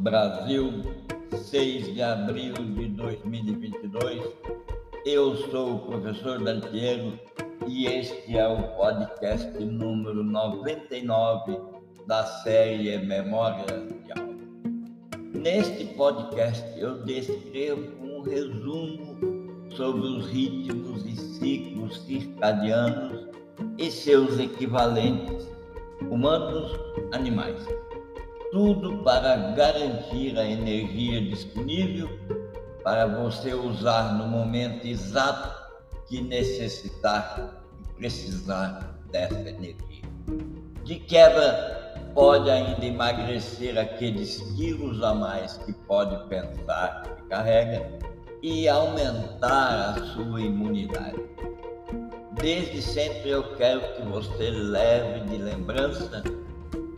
Brasil, 6 de abril de 2022. Eu sou o professor Dantiero e este é o podcast número 99 da série Memória de Aula. Neste podcast eu descrevo um resumo sobre os ritmos e ciclos circadianos e seus equivalentes, humanos, animais. Tudo para garantir a energia disponível para você usar no momento exato que necessitar e precisar dessa energia. De quebra, pode ainda emagrecer aqueles quilos a mais que pode pensar que carrega e aumentar a sua imunidade. Desde sempre eu quero que você leve de lembrança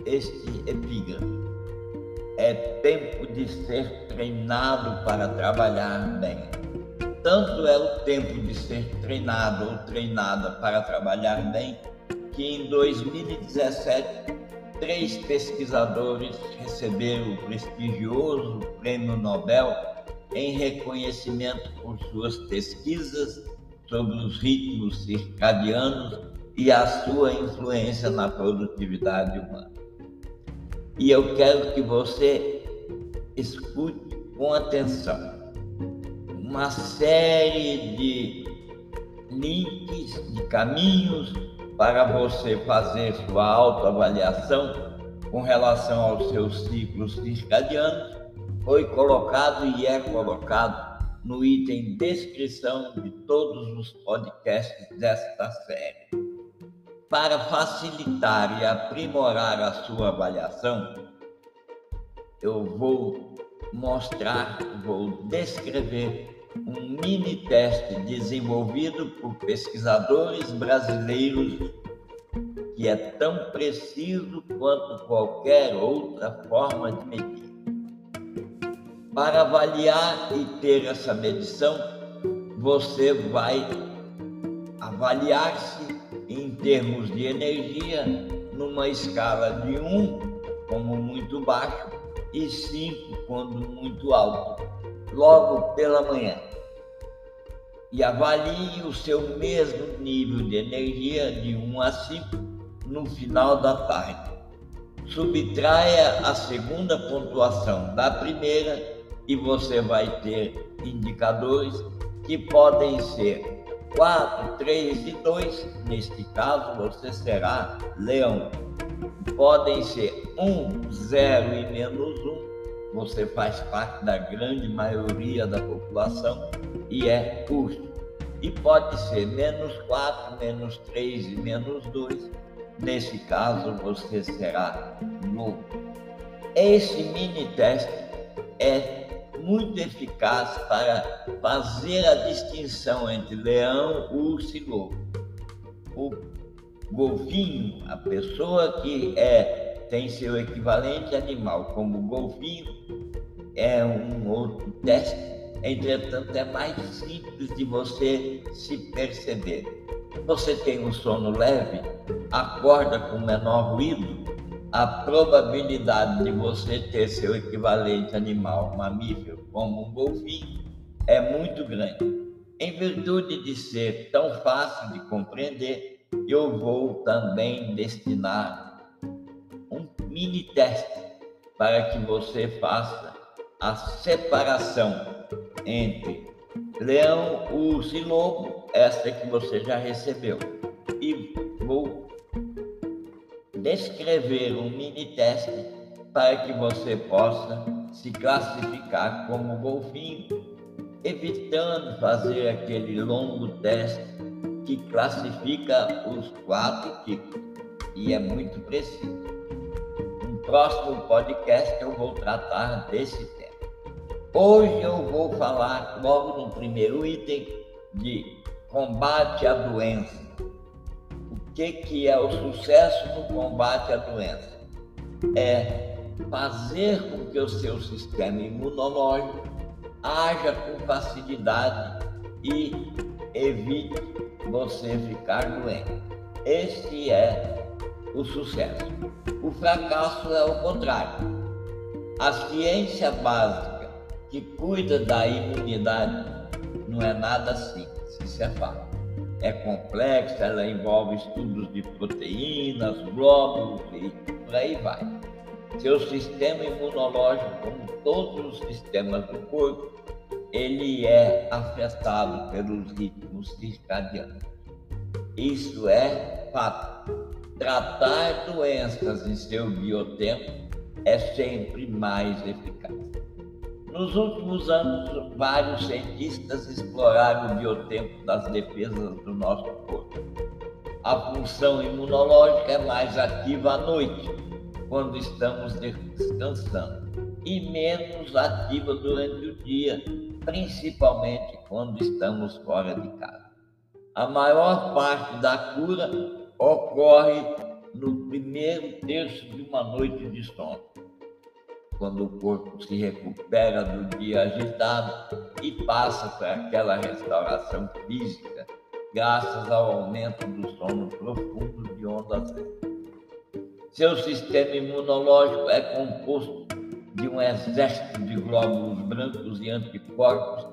este epígrafe. É tempo de ser treinado para trabalhar bem. Tanto é o tempo de ser treinado ou treinada para trabalhar bem que em 2017 três pesquisadores receberam o prestigioso Prêmio Nobel em reconhecimento por suas pesquisas sobre os ritmos circadianos e a sua influência na produtividade humana. E eu quero que você escute com atenção uma série de links, de caminhos para você fazer sua autoavaliação com relação aos seus ciclos circadianos, foi colocado e é colocado no item descrição de todos os podcasts desta série. Para facilitar e aprimorar a sua avaliação, eu vou mostrar, vou descrever um mini teste desenvolvido por pesquisadores brasileiros que é tão preciso quanto qualquer outra forma de medir. Para avaliar e ter essa medição, você vai avaliar-se em termos de energia numa escala de 1 como muito baixo e 5 quando muito alto, logo pela manhã. E avalie o seu mesmo nível de energia de 1 a 5 no final da tarde. Subtraia a segunda pontuação da primeira e você vai ter indicadores que podem ser 4, 3 e 2. Neste caso, você será leão. Podem ser 1, 0 e menos 1. Você faz parte da grande maioria da população e é urso. E pode ser menos 4, menos 3 e menos 2. Nesse caso, você será lobo. Esse mini teste é muito eficaz para fazer a distinção entre leão, urso e lobo. O golfinho, a pessoa que é, tem seu equivalente animal como golfinho, é um outro teste, entretanto é mais simples de você se perceber. Você tem um sono leve, acorda com menor ruído, a probabilidade de você ter seu equivalente animal mamífero como um golfinho é muito grande. Em virtude de ser tão fácil de compreender, eu vou também destinar um mini teste para que você faça a separação entre leão, urso e lobo, esta que você já recebeu. E vou descrever um mini teste para que você possa se classificar como golfinho, evitando fazer aquele longo teste que classifica os quatro tipos e é muito preciso. No próximo podcast eu vou tratar desse tema. Hoje eu vou falar logo no primeiro item de combate à doença que, que é o sucesso no combate à doença? É fazer com que o seu sistema imunológico haja com facilidade e evite você ficar doente. Esse é o sucesso. O fracasso é o contrário. A ciência básica que cuida da imunidade não é nada simples, isso é fato. É complexa, ela envolve estudos de proteínas, glóbulos e por aí vai. Seu sistema imunológico, como todos os sistemas do corpo, ele é afetado pelos ritmos circadianos. Isso é fato. Tratar doenças em seu biotempo é sempre mais eficaz. Nos últimos anos, vários cientistas exploraram o biotempo das defesas do nosso corpo. A função imunológica é mais ativa à noite, quando estamos descansando, e menos ativa durante o dia, principalmente quando estamos fora de casa. A maior parte da cura ocorre no primeiro terço de uma noite de sono, quando o corpo se recupera do dia agitado e passa por aquela restauração física, graças ao aumento do sono profundo de ondas. Seu sistema imunológico é composto de um exército de glóbulos brancos e anticorpos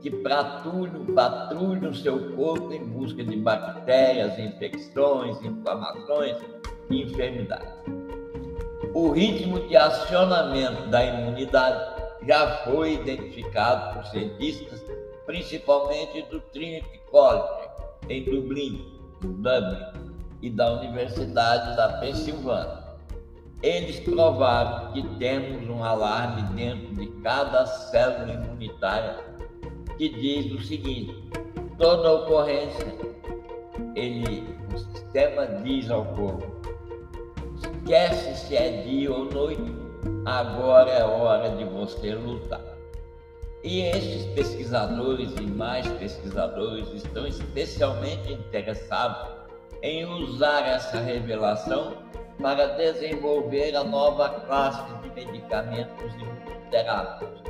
que patrulham, patrulham seu corpo em busca de bactérias, infecções, inflamações e enfermidades. O ritmo de acionamento da imunidade já foi identificado por cientistas, principalmente do Trinity College, em Dublin, Dublin, e da Universidade da Pensilvânia. Eles provaram que temos um alarme dentro de cada célula imunitária que diz o seguinte: toda ocorrência, ele, o sistema diz ao corpo, esquece se é dia ou noite, agora é hora de você lutar. E esses pesquisadores e mais pesquisadores estão especialmente interessados em usar essa revelação para desenvolver a nova classe de medicamentos imunoterápicos,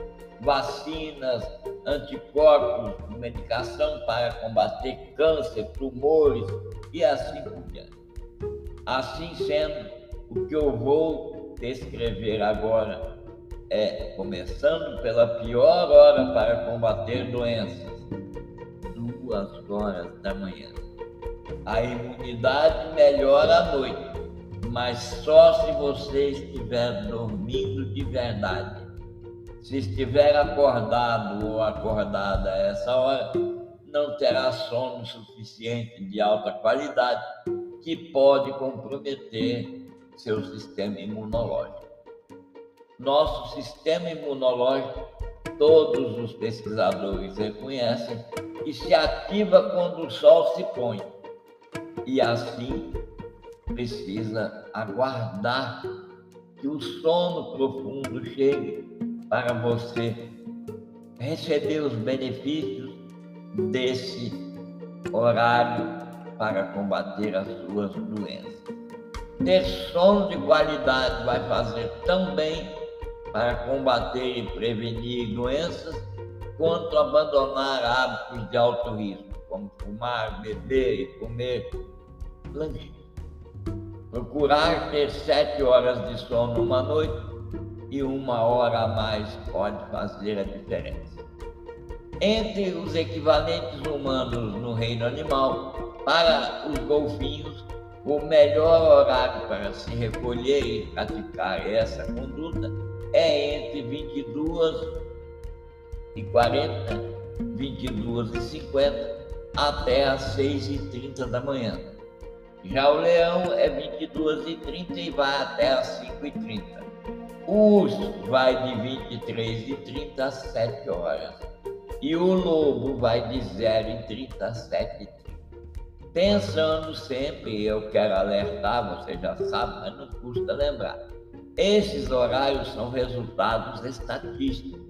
vacinas, anticorpos, medicação para combater câncer, tumores e assim por diante. Assim sendo, o que eu vou descrever agora é começando pela pior hora para combater doenças, duas horas da manhã. A imunidade melhora à noite, mas só se você estiver dormindo de verdade se estiver acordado ou acordada a essa hora, não terá sono suficiente de alta qualidade que pode comprometer seu sistema imunológico. Nosso sistema imunológico, todos os pesquisadores reconhecem, que se ativa quando o sol se põe. E assim precisa aguardar que o sono profundo chegue para você receber os benefícios desse horário para combater as suas doenças. Ter sono de qualidade vai fazer tão bem para combater e prevenir doenças, quanto abandonar hábitos de alto risco, como fumar, beber e comer lanche. Procurar ter sete horas de sono uma noite e uma hora a mais pode fazer a diferença. Entre os equivalentes humanos no reino animal, para os golfinhos, o melhor horário para se recolher e praticar essa conduta é entre 22 e 40, 22 e 50 até às 6 e 30 da manhã. Já o leão é 22 e 30 e vai até às 5 e 30. O urso vai de 23 e 30 a 7 horas. E o lobo vai de 0 e 30 a 7 e 30. Pensando sempre, eu quero alertar, você já sabe, mas não custa lembrar. Esses horários são resultados estatísticos.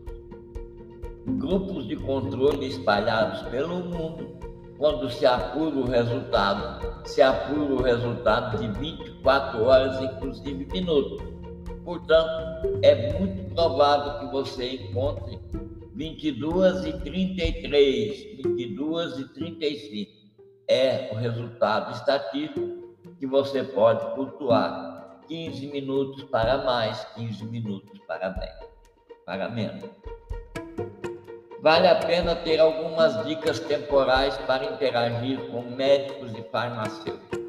Grupos de controle espalhados pelo mundo, quando se apura o resultado, se apura o resultado de 24 horas, inclusive minutos Portanto, é muito provável que você encontre 22 e 33, 22 e 35. É o resultado estatístico que você pode flutuar 15 minutos para mais, 15 minutos para bem, para menos. Vale a pena ter algumas dicas temporais para interagir com médicos e farmacêuticos.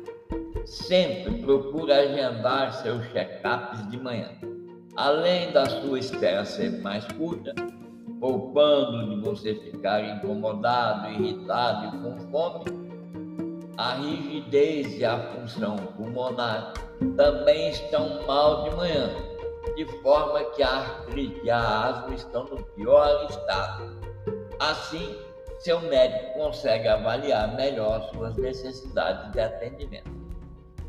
Sempre procure agendar seus check-ups de manhã. Além da sua espera ser mais curta, poupando de você ficar incomodado, irritado e com fome, a rigidez e a função pulmonar também estão mal de manhã, de forma que a artrite e a asma estão no pior estado. Assim, seu médico consegue avaliar melhor suas necessidades de atendimento.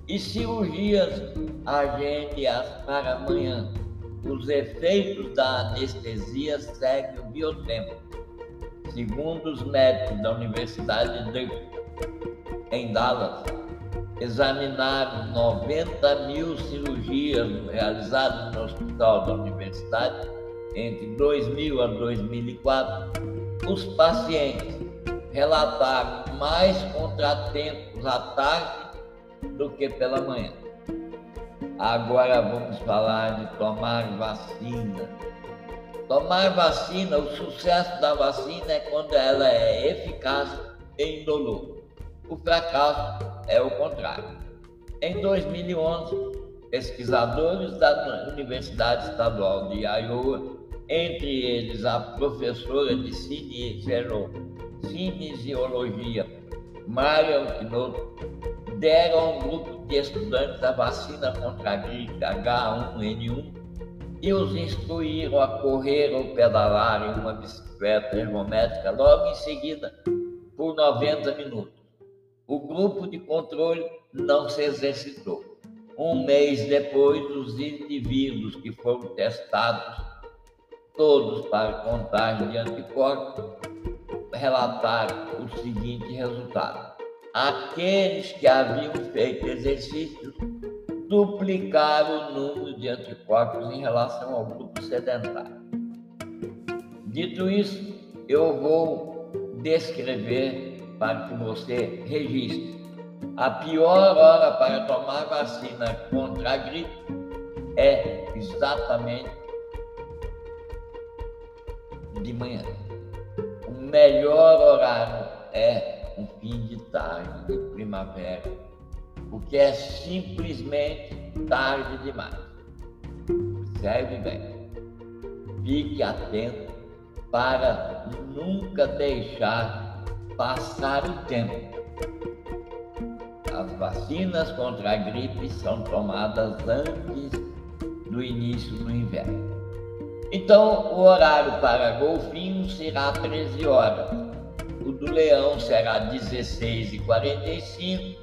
E cirurgias, agende-as para amanhã os efeitos da anestesia seguem o biotempo. Segundo os médicos da Universidade de em Dallas, examinaram 90 mil cirurgias realizadas no hospital da universidade entre 2000 a 2004. Os pacientes relataram mais contratempos à tarde do que pela manhã. Agora vamos falar de tomar vacina. Tomar vacina, o sucesso da vacina é quando ela é eficaz e indolor. O fracasso é o contrário. Em 2011, pesquisadores da Universidade Estadual de Iowa, entre eles a professora de cinesiologia Marion Knott, deram a um grupo de estudantes a vacina contra a gripe H1N1 e os instruíram a correr ou pedalar em uma bicicleta ergométrica logo em seguida por 90 minutos. O grupo de controle não se exercitou. Um mês depois, os indivíduos que foram testados, todos para contagem de anticorpos, relataram o seguinte resultado aqueles que haviam feito exercícios duplicaram o número de anticorpos em relação ao grupo sedentário. Dito isso, eu vou descrever para que você registre. A pior hora para tomar vacina contra a gripe é exatamente de manhã. O melhor horário é um fim de tarde, de primavera, porque é simplesmente tarde demais. Observe bem. Fique atento para nunca deixar passar o tempo. As vacinas contra a gripe são tomadas antes do início do inverno. Então, o horário para golfinho será 13 horas o do leão será 16h45,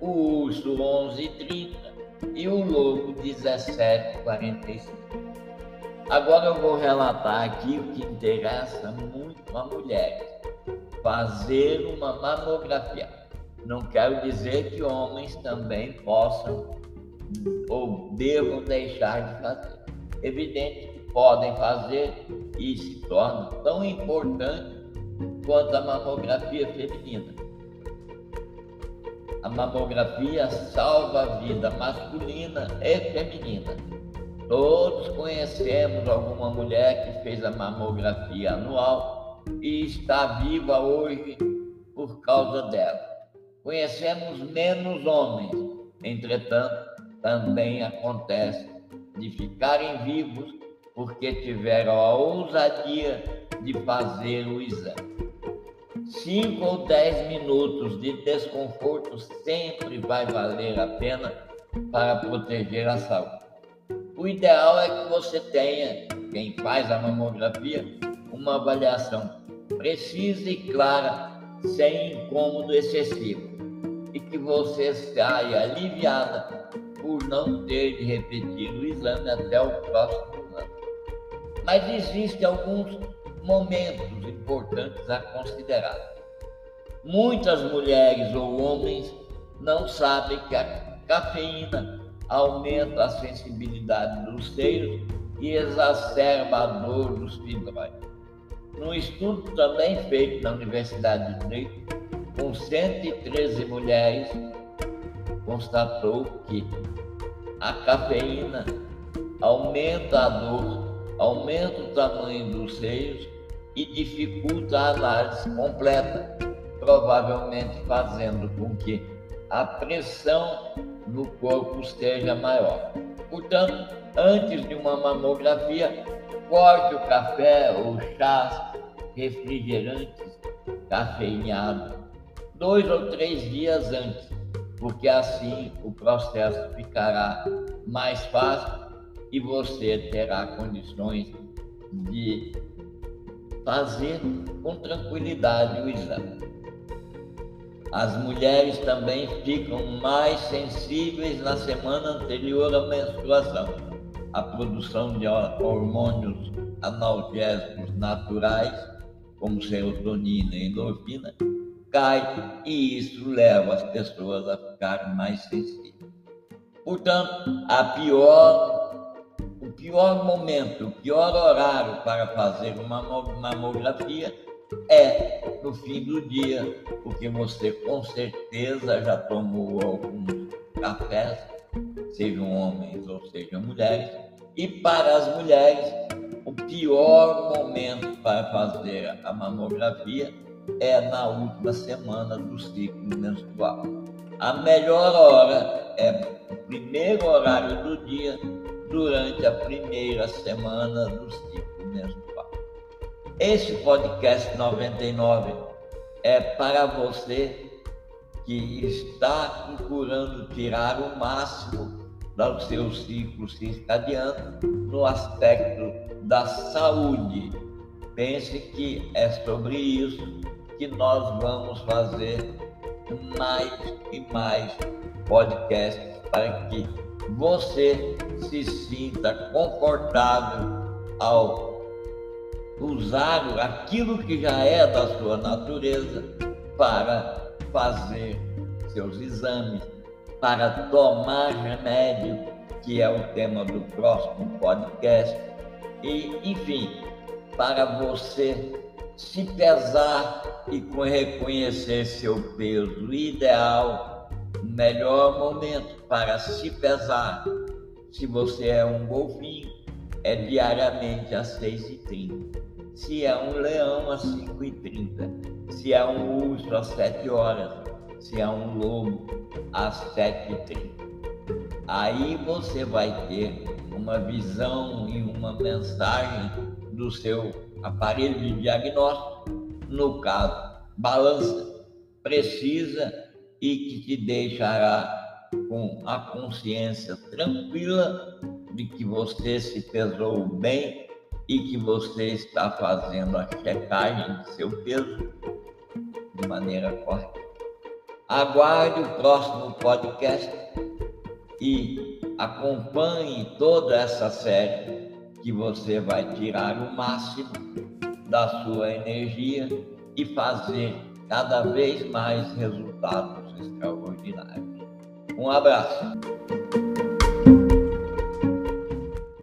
o urso 11h30 e o lobo 17h45. Agora eu vou relatar aqui o que interessa muito a mulheres: fazer uma mamografia. Não quero dizer que homens também possam ou devam deixar de fazer. Evidente que podem fazer e se torna tão importante quanto a mamografia feminina. A mamografia salva a vida masculina e feminina. Todos conhecemos alguma mulher que fez a mamografia anual e está viva hoje por causa dela. Conhecemos menos homens, entretanto, também acontece de ficarem vivos porque tiveram a ousadia de fazer o exame. 5 ou 10 minutos de desconforto sempre vai valer a pena para proteger a saúde. O ideal é que você tenha, quem faz a mamografia, uma avaliação precisa e clara, sem incômodo excessivo, e que você saia aliviada por não ter de repetir o exame até o próximo ano. Mas existem alguns momentos importantes a considerar. Muitas mulheres ou homens não sabem que a cafeína aumenta a sensibilidade dos seios e exacerba a dor dos fibroides. Num estudo também feito na Universidade de Drake, com 113 mulheres, constatou que a cafeína aumenta a dor, aumenta o tamanho dos seios e dificulta a análise completa, provavelmente fazendo com que a pressão no corpo esteja maior. Portanto, antes de uma mamografia, corte o café ou chás, refrigerantes, cafeinados, dois ou três dias antes, porque assim o processo ficará mais fácil e você terá condições de fazer com tranquilidade o exame. As mulheres também ficam mais sensíveis na semana anterior à menstruação. A produção de hormônios analgésicos naturais, como serotonina e endorfina, cai e isso leva as pessoas a ficarem mais sensíveis. Portanto, a pior pior momento, o pior horário para fazer uma mamografia é no fim do dia, porque você com certeza já tomou alguns cafés, sejam homens ou sejam mulheres, e para as mulheres, o pior momento para fazer a mamografia é na última semana do ciclo menstrual. A melhor hora é o primeiro horário do dia durante a primeira semana do ciclo menstrual. Esse podcast 99 é para você que está procurando tirar o máximo do seu ciclo circadiano no aspecto da saúde. Pense que é sobre isso que nós vamos fazer mais e mais podcasts para que você se sinta confortável ao usar aquilo que já é da sua natureza para fazer seus exames, para tomar remédio, que é o tema do próximo podcast, e, enfim, para você se pesar e reconhecer seu peso ideal melhor momento para se pesar, se você é um golfinho, é diariamente às 6h30. Se é um leão, às 5h30. Se é um urso, às 7 horas. Se é um lobo, às 7h30. Aí você vai ter uma visão e uma mensagem do seu aparelho de diagnóstico, no caso, balança, precisa e que te deixará com a consciência tranquila de que você se pesou bem e que você está fazendo a checagem de seu peso de maneira correta. Aguarde o próximo podcast e acompanhe toda essa série que você vai tirar o máximo da sua energia e fazer cada vez mais resultados extraordinários. Um abraço.